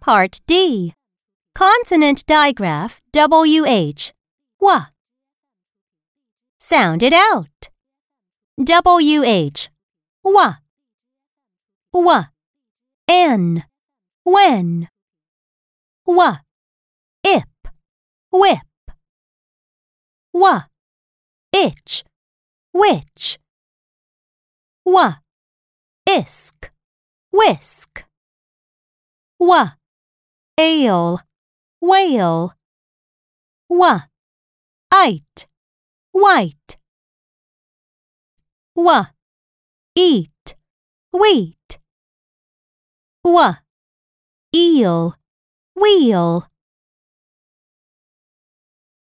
Part D. Consonant digraph WH. Wa. Sound it out. WH. Wa. Wa. N. When. Wa. Ip. Whip. Wa. Itch. Which. Wa. Isk. Whisk. Wa. Ale. Whale. Wa. Ite. White. Wa. Eat. Wheat. Wa. Eel. Wheel.